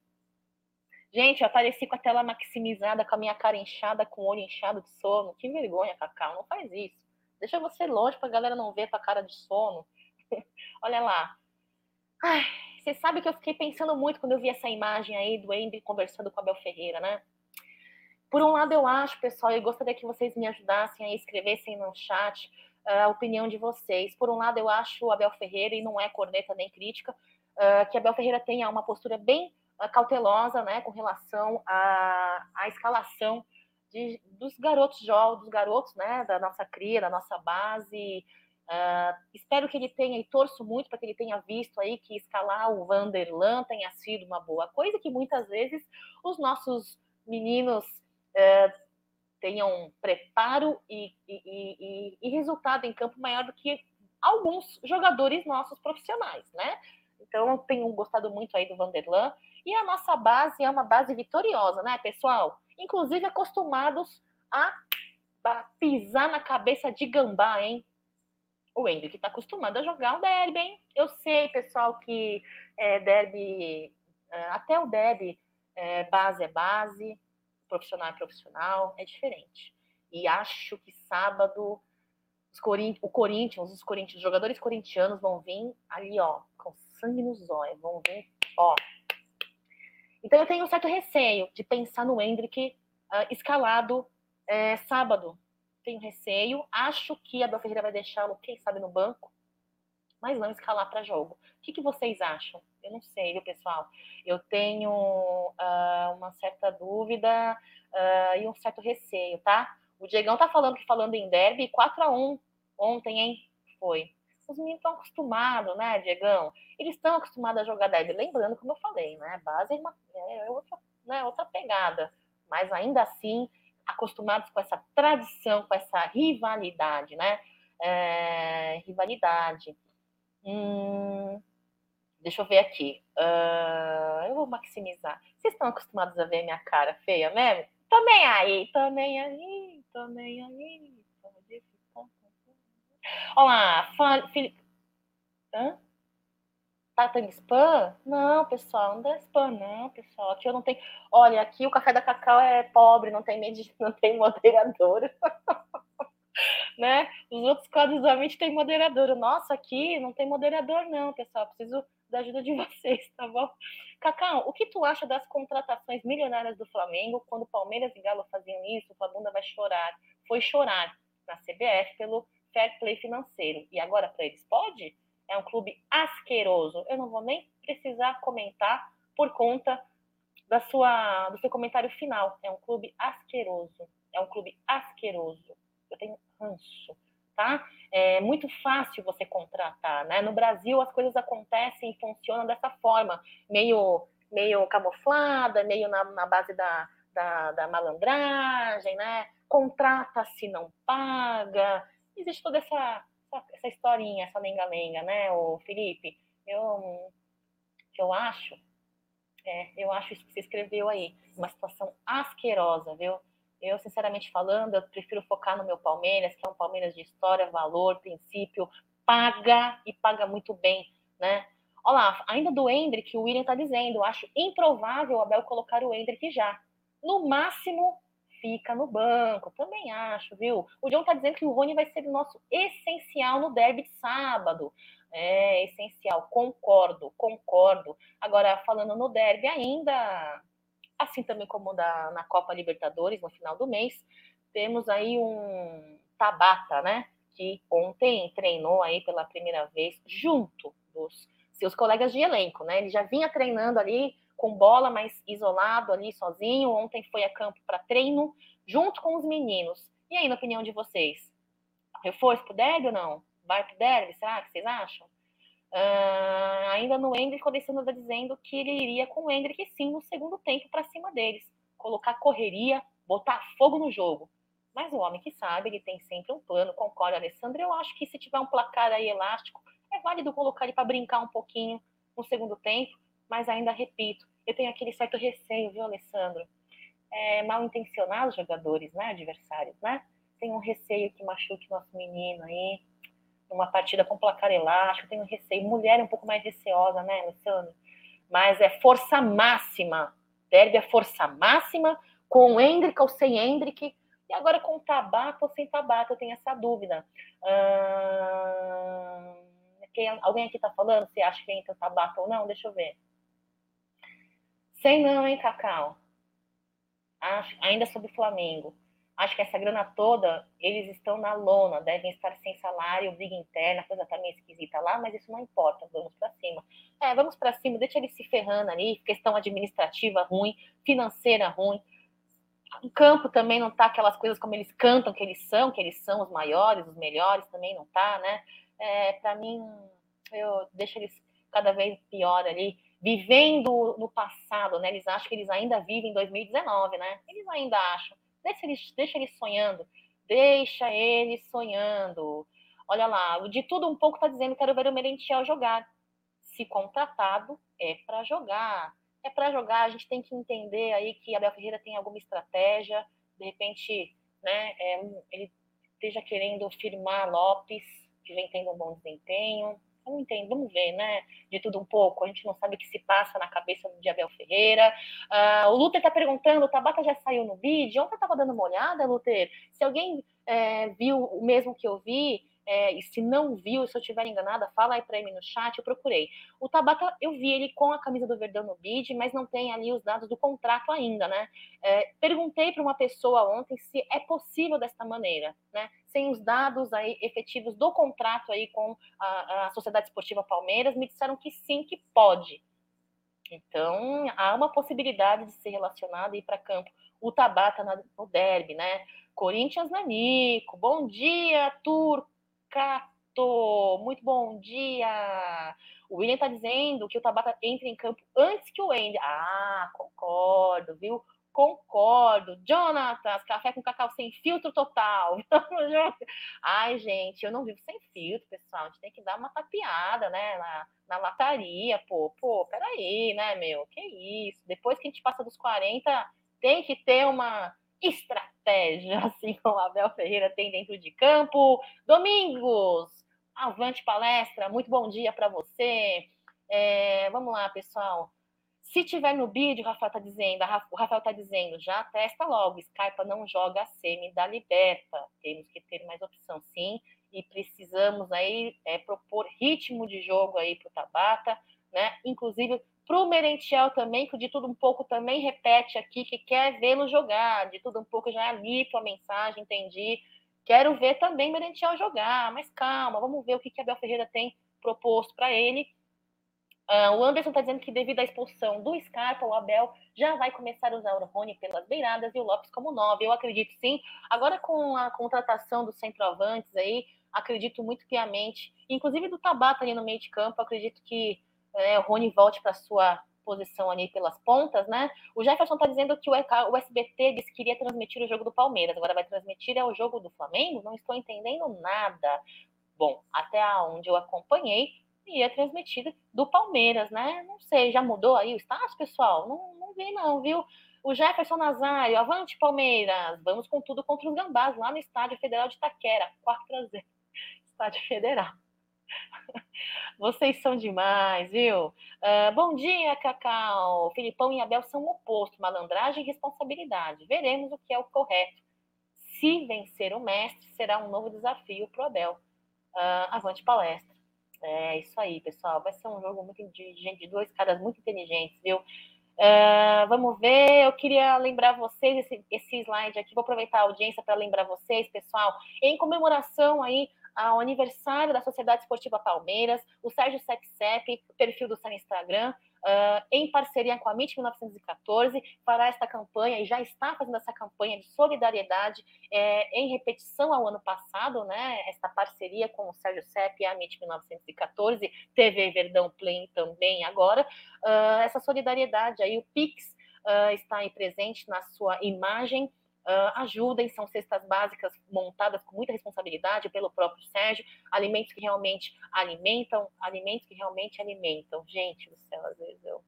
Gente, eu apareci com a tela maximizada, com a minha cara inchada, com o olho inchado de sono. Que vergonha, Cacau, não faz isso. Deixa você longe pra galera não ver tua cara de sono. *laughs* Olha lá. Ai, você sabe que eu fiquei pensando muito quando eu vi essa imagem aí do Andy conversando com a Bel Ferreira, né? Por um lado, eu acho, pessoal, eu gostaria que vocês me ajudassem a escrevessem no chat uh, a opinião de vocês. Por um lado, eu acho a Bel Ferreira, e não é corneta nem crítica, uh, que a Bel Ferreira tenha uma postura bem cautelosa né, com relação à, à escalação de, dos garotos jovens, dos garotos né, da nossa cria, da nossa base. Uh, espero que ele tenha, e torço muito para que ele tenha visto aí que escalar o Vanderlan tenha sido uma boa coisa, que muitas vezes os nossos meninos uh, tenham preparo e, e, e, e, resultado em campo maior do que alguns jogadores nossos profissionais, né? Então, tenho gostado muito aí do Vanderlan. E a nossa base é uma base vitoriosa, né, pessoal? Inclusive acostumados a pisar na cabeça de gambá, hein? O Hendrick está acostumado a jogar o derby, hein? Eu sei, pessoal, que é, derby, é, até o derby, é, base é base, profissional é profissional, é diferente. E acho que sábado os Corint o Corinthians, os Corinthians, os jogadores corintianos vão vir ali, ó, com sangue nos olhos, vão vir, ó, então eu tenho um certo receio de pensar no Hendrick uh, escalado é, sábado. Tenho receio. Acho que a Ferreira vai deixá-lo, quem sabe, no banco, mas não escalar para jogo. O que, que, vocês acham? Eu não sei, viu, pessoal? Eu tenho uh, uma certa dúvida uh, e um certo receio, tá? O Diegão tá falando que falando em derby, 4 a 1 ontem, hein? Foi os meninos estão acostumados, né, Diegão? Eles estão acostumados a jogar derby. Lembrando, como eu falei, né? Base é, uma, é outra, né, outra pegada. Mas ainda assim, acostumados com essa tradição, com essa rivalidade, né? É, rivalidade. Hum, deixa eu ver aqui. Uh, eu vou maximizar. Vocês estão acostumados a ver minha cara feia mesmo? Também aí, também aí, também aí. Olá, Felipe. Hã? Tá tendo spam? Não, pessoal, não dá spam, não, pessoal. Aqui eu não tenho. Olha, aqui o café da Cacau é pobre, não tem med... *laughs* não tem moderador. *laughs* né? Os outros quadros da mente tem moderador. Nossa, aqui não tem moderador, não, pessoal. Preciso da ajuda de *laughs* vocês, tá bom? Cacau, o que tu acha das contratações milionárias do Flamengo quando Palmeiras e Galo faziam isso? A bunda vai chorar. Foi chorar na CBF pelo fair play financeiro. E agora para eles pode? É um clube asqueroso. Eu não vou nem precisar comentar por conta da sua, do seu comentário final. É um clube asqueroso. É um clube asqueroso. Eu tenho ranço, tá? É muito fácil você contratar, né? No Brasil as coisas acontecem e funcionam dessa forma, meio, meio camuflada, meio na, na base da, da, da malandragem, né? Contrata se não paga, existe toda essa, essa historinha, essa lenga-lenga, né, o Felipe? Eu, eu acho É, eu acho isso que você escreveu aí, uma situação asquerosa, viu? Eu, sinceramente falando, eu prefiro focar no meu Palmeiras, que é um Palmeiras de história, valor, princípio, paga e paga muito bem, né? Olha lá, ainda do Hendrick, o William está dizendo, acho improvável o Abel colocar o Hendrick já. No máximo, fica no banco. Também acho, viu? O John está dizendo que o Rony vai ser o nosso essencial no derby de sábado. É essencial, concordo, concordo. Agora, falando no derby ainda, assim também como da, na Copa Libertadores, no final do mês, temos aí um Tabata, né? Que ontem treinou aí pela primeira vez junto dos seus colegas de elenco, né? Ele já vinha treinando ali com bola, mas isolado ali sozinho. Ontem foi a campo para treino junto com os meninos. E aí, na opinião de vocês, reforço pro derby ou não? vai pro derby, será que vocês acham? Uh, ainda no Hendrick, o Alessandro está dizendo que ele iria com o Hendrick sim no segundo tempo para cima deles. Colocar correria, botar fogo no jogo. Mas o homem que sabe, ele tem sempre um plano, concorda, Alessandro. Eu acho que se tiver um placar aí elástico, é válido colocar ele para brincar um pouquinho no segundo tempo. Mas ainda repito, eu tenho aquele certo receio, viu, Alessandro? É, mal intencionados jogadores, né, adversários, né? Tem um receio que machuque nosso menino aí uma partida com placar elástico, tenho receio. Mulher é um pouco mais receosa, né, Alessandro? Mas é força máxima. Derby é força máxima, com Hendrick ou sem Hendrick. E agora com Tabata ou sem Tabata, eu tenho essa dúvida. quem, alguém aqui tá falando se acha que entra Tabata ou não? Deixa eu ver. Sei não, hein, Cacau? Acho, ainda sobre o Flamengo. Acho que essa grana toda, eles estão na lona, devem estar sem salário, briga interna, coisa tá meio esquisita lá, mas isso não importa, vamos para cima. É, vamos para cima, deixa eles se ferrando ali, questão administrativa ruim, financeira ruim. O campo também não tá aquelas coisas como eles cantam que eles são, que eles são os maiores, os melhores, também não tá, né? É, para mim, eu deixo eles cada vez pior ali, vivendo no passado, né? Eles acham que eles ainda vivem em 2019, né? Eles ainda acham Deixa eles, deixa eles sonhando. Deixa eles sonhando. Olha lá, de tudo um pouco está dizendo quero ver o Merentiel jogar. Se contratado, é para jogar. É para jogar, a gente tem que entender aí que Abel Ferreira tem alguma estratégia, de repente, né, é, ele esteja querendo firmar Lopes, que vem tendo um bom desempenho, não entendo, vamos ver, né? De tudo um pouco. A gente não sabe o que se passa na cabeça de Abel Ferreira. Uh, o Luther está perguntando: o Tabata já saiu no vídeo? Ontem eu estava dando uma olhada, Luther. Se alguém é, viu o mesmo que eu vi, é, e se não viu, se eu estiver enganada, fala aí para mim no chat, eu procurei. O Tabata, eu vi ele com a camisa do Verdão no bid, mas não tem ali os dados do contrato ainda, né? É, perguntei para uma pessoa ontem se é possível desta maneira, né? Sem os dados aí efetivos do contrato aí com a, a Sociedade Esportiva Palmeiras, me disseram que sim, que pode. Então, há uma possibilidade de ser relacionado e ir para campo. O Tabata no derby, né? Corinthians Nanico, bom dia, Turco Cato, muito bom dia. O William está dizendo que o Tabata entra em campo antes que o Andy. Ah, concordo, viu? Concordo. Jonatas, café com cacau sem filtro total. *laughs* Ai, gente, eu não vivo sem filtro, pessoal. A gente tem que dar uma tapeada, né? Na, na lataria, pô. Pô, peraí, né, meu? Que isso? Depois que a gente passa dos 40, tem que ter uma estratégia, *laughs* assim como a Abel Ferreira tem dentro de campo. Domingos, avante palestra, muito bom dia para você. É, vamos lá, pessoal. Se tiver no vídeo, o Rafael está dizendo, o Rafael está dizendo, já testa logo, Skype não joga a semi da liberta. Temos que ter mais opção, sim, e precisamos aí é, propor ritmo de jogo aí para o Tabata, né? Inclusive para o Merentiel também, que de tudo um pouco também repete aqui que quer vê-lo jogar. De tudo um pouco já li tua mensagem, entendi. Quero ver também Merentiel jogar, mas calma, vamos ver o que, que Abel Ferreira tem proposto para ele. Uh, o Anderson está dizendo que devido à expulsão do Scarpa, o Abel já vai começar a usar o Rony pelas beiradas e o Lopes como nove. Eu acredito sim. Agora com a contratação dos centroavantes aí, acredito muito piamente, inclusive do Tabata ali no meio de campo, acredito que é, o Rony volte para sua posição ali pelas pontas, né? O Jefferson está dizendo que o, o SBT disse que iria transmitir o jogo do Palmeiras, agora vai transmitir é o jogo do Flamengo? Não estou entendendo nada. Bom, até onde eu acompanhei, e é transmitida do Palmeiras, né? Não sei, já mudou aí o status, pessoal? Não, não vi não, viu? O Jefferson Nazário, avante Palmeiras, vamos com tudo contra os gambás lá no Estádio Federal de Itaquera, 4 a 0. *laughs* Estádio Federal. *laughs* Vocês são demais, viu? Uh, bom dia, Cacau. Filipão e Abel são o oposto, malandragem e responsabilidade. Veremos o que é o correto. Se vencer o mestre, será um novo desafio para o Abel. Uh, avante palestra. É isso aí, pessoal. Vai ser um jogo muito de gente, de dois caras muito inteligentes, viu? Uh, vamos ver, eu queria lembrar vocês esse, esse slide aqui, vou aproveitar a audiência para lembrar vocês, pessoal, em comemoração aí ao aniversário da Sociedade Esportiva Palmeiras, o Sérgio Sepsep, perfil do seu Instagram, uh, em parceria com a MIT 1914, fará esta campanha e já está fazendo essa campanha de solidariedade é, em repetição ao ano passado, né? Esta parceria com o Sérgio Sepp e a MIT 1914, TV Verdão Play também agora. Uh, essa solidariedade aí, o Pix uh, está aí presente na sua imagem. Uh, ajudem, são cestas básicas montadas com muita responsabilidade pelo próprio Sérgio, alimentos que realmente alimentam, alimentos que realmente alimentam. Gente do céu, às vezes eu.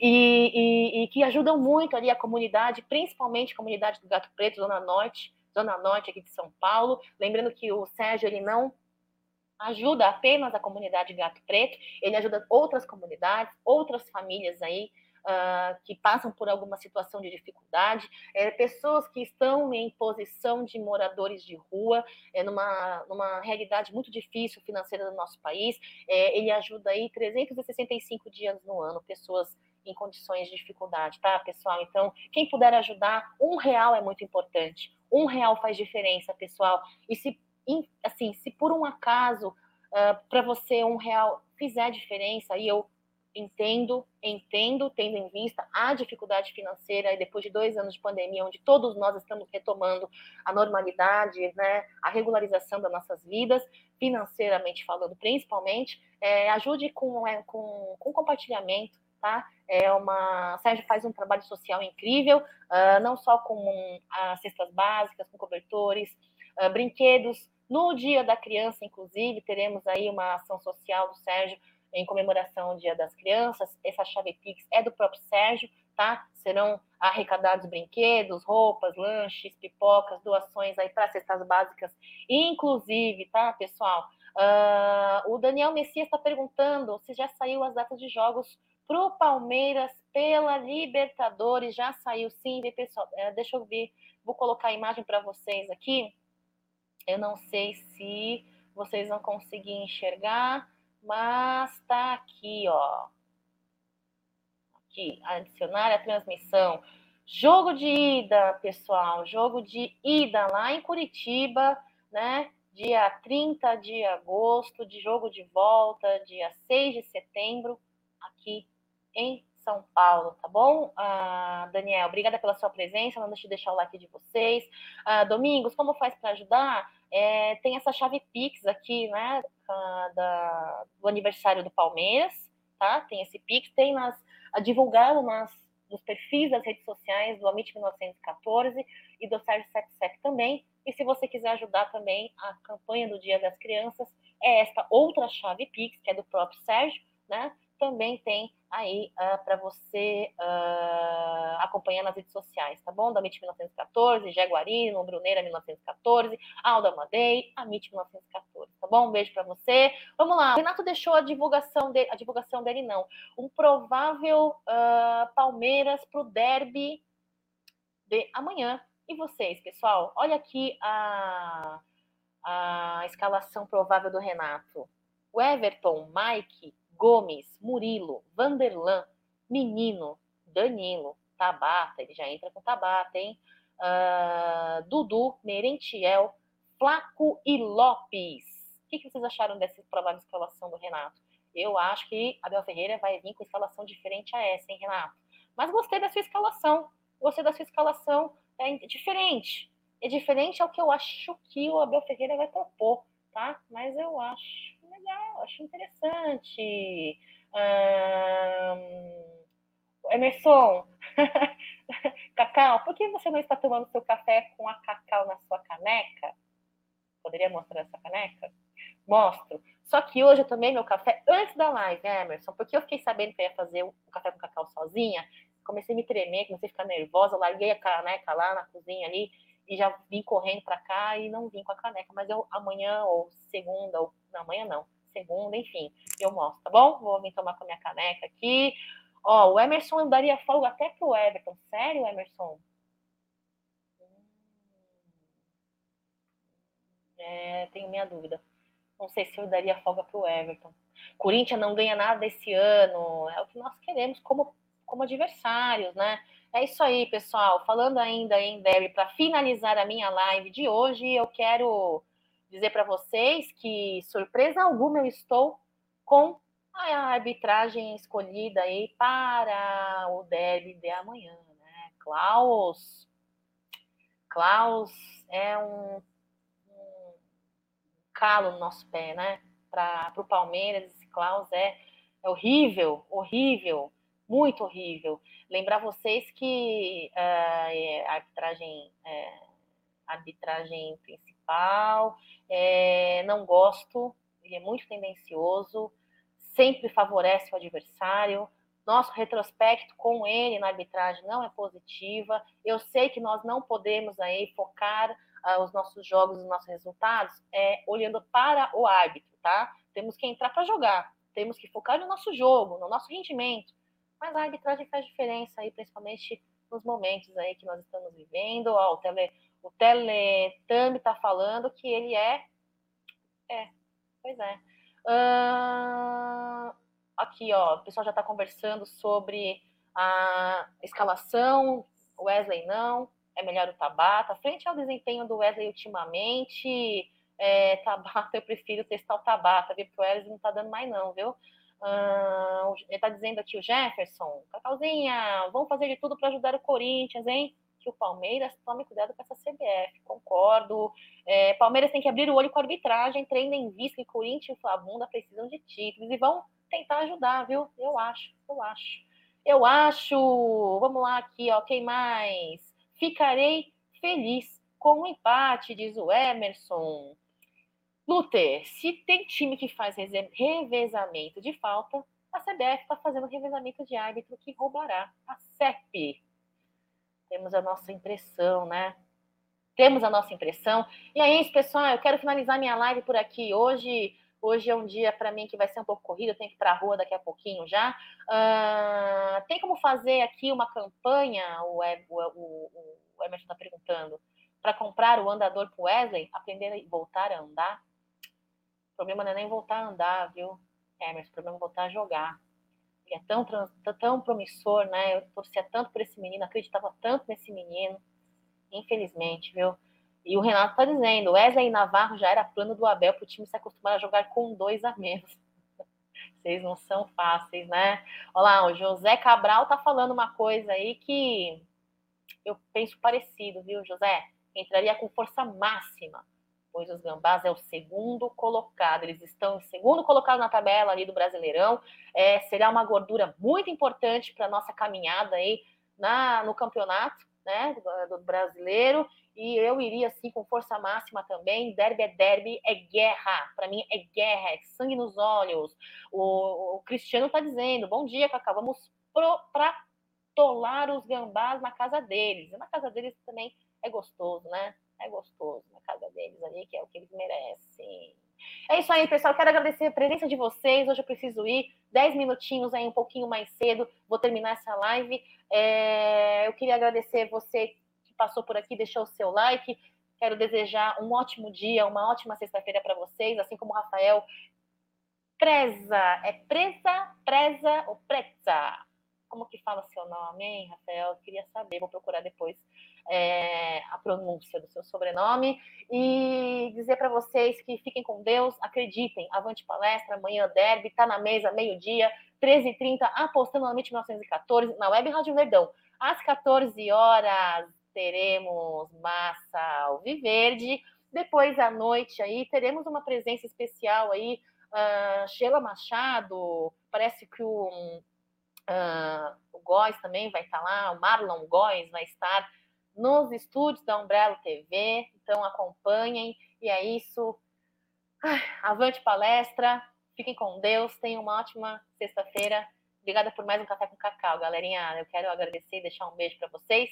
E, e, e que ajudam muito ali a comunidade, principalmente a comunidade do Gato Preto, Zona Norte, Zona Norte aqui de São Paulo. Lembrando que o Sérgio ele não ajuda apenas a comunidade Gato Preto, ele ajuda outras comunidades, outras famílias aí uh, que passam por alguma situação de dificuldade, é, pessoas que estão em posição de moradores de rua, é, numa, numa realidade muito difícil financeira do nosso país. É, ele ajuda aí 365 dias no ano, pessoas em condições de dificuldade, tá, pessoal? Então, quem puder ajudar, um real é muito importante. Um real faz diferença, pessoal. E se, assim, se por um acaso uh, ah, para você um real fizer diferença, e eu entendo, entendo, tendo em vista a dificuldade financeira e depois de dois anos de pandemia, onde todos nós estamos retomando a normalidade, né, a regularização das nossas vidas, financeiramente falando, principalmente, é, ajude com, é, com, com compartilhamento, tá? É uma, Sérgio faz um trabalho social incrível, uh, não só com as cestas básicas, com cobertores, uh, brinquedos. No Dia da Criança, inclusive, teremos aí uma ação social do Sérgio em comemoração ao Dia das Crianças. Essa chave Pix é do próprio Sérgio, tá? Serão arrecadados brinquedos, roupas, lanches, pipocas, doações aí para cestas básicas, inclusive, tá, pessoal? Uh, o Daniel Messias está perguntando se já saiu as datas de jogos para o Palmeiras pela Libertadores. Já saiu, sim, pessoal? Uh, deixa eu ver, vou colocar a imagem para vocês aqui. Eu não sei se vocês vão conseguir enxergar. Mas tá aqui, ó. Aqui, adicionar a transmissão. Jogo de ida, pessoal. Jogo de ida lá em Curitiba, né? Dia 30 de agosto, de jogo de volta, dia 6 de setembro, aqui em São Paulo, tá bom? Ah, Daniel, obrigada pela sua presença. Não deixe de deixar o like de vocês. Ah, Domingos, como faz para ajudar? É, tem essa chave Pix aqui, né? Da, do aniversário do Palmeiras, tá? Tem esse Pix, tem nas, divulgado nas, nos perfis das redes sociais do Amit 1914 e do Sérgio 77 também. E se você quiser ajudar também a campanha do Dia das Crianças, é esta outra chave Pix, que é do próprio Sérgio, né? Também tem aí uh, ah, para você uh, acompanhar nas redes sociais, tá bom? Da MIT 1914, Jaguarino, Bruneira 1914, Alda Madei, a MIT 1914, tá bom? Um beijo para você. Vamos lá, o Renato deixou a divulgação, de, a divulgação dele, não. Um provável uh, Palmeiras pro derby de amanhã. E vocês, pessoal? Olha aqui a, a escalação provável do Renato. O Everton, Mike, Gomes, Murilo, Vanderlan, Menino, Danilo, Tabata, ele já entra com Tabata, hein? Uh, Dudu, Merentiel, Flaco e Lopes. O que, que vocês acharam dessa provável escalação do Renato? Eu acho que Abel Ferreira vai vir com escalação diferente a essa, hein, Renato? Mas gostei da sua escalação. Gostei da sua escalação. É diferente. É diferente ao que eu acho que o Abel Ferreira vai propor, tá? Mas eu acho legal, acho interessante. Emerson, *laughs* Cacau, por que você não está tomando seu café com a Cacau na sua caneca? Poderia mostrar essa caneca? Mostro. Só que hoje eu tomei meu café antes da live, né, Emerson? Porque eu fiquei sabendo que eu ia fazer o café com cacau sozinha. Comecei a me tremer, comecei a ficar nervosa, larguei a caneca lá na cozinha ali e já vim correndo para cá e não vim com a caneca. Mas eu amanhã ou segunda, ou não, amanhã não, segunda, enfim, eu mostro, tá bom? Vou vir tomar com a minha caneca aqui. Ó, o Emerson daria folga até pro Everton. Sério, Emerson? É, tenho minha dúvida. Não sei se eu daria folga para o Everton. Corinthians não ganha nada esse ano. É o que nós queremos como, como adversários, né? É isso aí, pessoal. Falando ainda em Derby, para finalizar a minha live de hoje, eu quero dizer para vocês que, surpresa alguma, eu estou com a arbitragem escolhida aí para o derby de amanhã, né? Klaus. Klaus é um calo no nosso pé, né? Para o Palmeiras, esse Klaus é, é horrível, horrível, muito horrível. Lembrar vocês que uh, a arbitragem, é, arbitragem principal, é, não gosto, ele é muito tendencioso, sempre favorece o adversário. Nosso retrospecto com ele na arbitragem não é positiva. Eu sei que nós não podemos aí focar uh, os nossos jogos, os nossos resultados, é, olhando para o árbitro, tá? Temos que entrar para jogar, temos que focar no nosso jogo, no nosso rendimento. Mas a arbitragem faz diferença aí, principalmente nos momentos aí que nós estamos vivendo. Ó, o tele, o Telethumb está falando que ele é, é, pois é. Uh, aqui, ó, o pessoal já está conversando sobre a escalação. Wesley não é melhor o Tabata. Frente ao desempenho do Wesley ultimamente, é, Tabata, eu prefiro testar o Tabata, viu? Porque o Wesley não tá dando mais não, viu? Uh, ele tá dizendo aqui o Jefferson, Cacauzinha, vamos fazer de tudo para ajudar o Corinthians, hein? Que o Palmeiras tome cuidado com essa CBF, concordo. É, Palmeiras tem que abrir o olho com a arbitragem, tendo em vista que Corinthians e Flamunda precisam de títulos e vão tentar ajudar, viu? Eu acho, eu acho. Eu acho. Vamos lá aqui, ó. Quem mais? Ficarei feliz com o empate, diz o Emerson. Luther, se tem time que faz revezamento de falta, a CBF está fazendo revezamento de árbitro que roubará a CEP. Temos a nossa impressão, né? Temos a nossa impressão. E aí, pessoal, eu quero finalizar minha live por aqui. Hoje Hoje é um dia para mim que vai ser um pouco corrido, eu tenho que ir para a rua daqui a pouquinho já. Uh, tem como fazer aqui uma campanha, o, o, o Emerson está perguntando, para comprar o andador para o Wesley, aprender a voltar a andar? Problema não é nem voltar a andar, viu, Emerson? O problema é voltar a jogar. Ele é tão, tão promissor, né? Eu torcia tanto por esse menino, acreditava tanto nesse menino. Infelizmente, viu? E o Renato está dizendo, Wesley Navarro já era plano do Abel para o time se acostumar a jogar com dois a menos. *laughs* Vocês não são fáceis, né? Olha lá, o José Cabral tá falando uma coisa aí que eu penso parecido, viu, José? Entraria com força máxima, pois os Gambás é o segundo colocado. Eles estão em segundo colocado na tabela ali do Brasileirão. É, será uma gordura muito importante para nossa caminhada aí na, no campeonato né, do, do brasileiro e eu iria assim com força máxima também. Derby é derby, é guerra. Para mim é guerra, é sangue nos olhos. O, o Cristiano está dizendo: bom dia, Cacá, vamos para tolar os gambás na casa deles. E na casa deles também é gostoso, né? É gostoso na casa deles ali, que é o que eles merecem. É isso aí, pessoal. Quero agradecer a presença de vocês. Hoje eu preciso ir 10 minutinhos aí, um pouquinho mais cedo. Vou terminar essa live. É... Eu queria agradecer você passou por aqui, deixou o seu like. Quero desejar um ótimo dia, uma ótima sexta-feira para vocês, assim como o Rafael Preza. É presa, preza ou preza? Como que fala seu nome, hein, Rafael? Eu queria saber, vou procurar depois é, a pronúncia do seu sobrenome. E dizer para vocês que fiquem com Deus, acreditem. Avante palestra, amanhã derby, tá na mesa, meio-dia, 13h30, apostando na 1914, na Web Rádio Verdão, às 14 horas teremos Massa Alviverde. Depois à noite aí teremos uma presença especial aí, uh, Sheila Machado, parece que o, uh, o Góes também vai estar lá, o Marlon Góes vai estar nos estúdios da Umbrella TV, então acompanhem, e é isso. avante palestra, fiquem com Deus, tenham uma ótima sexta-feira. Obrigada por mais um café com cacau, galerinha. Eu quero agradecer e deixar um beijo para vocês.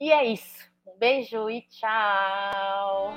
E é isso. Um beijo e tchau.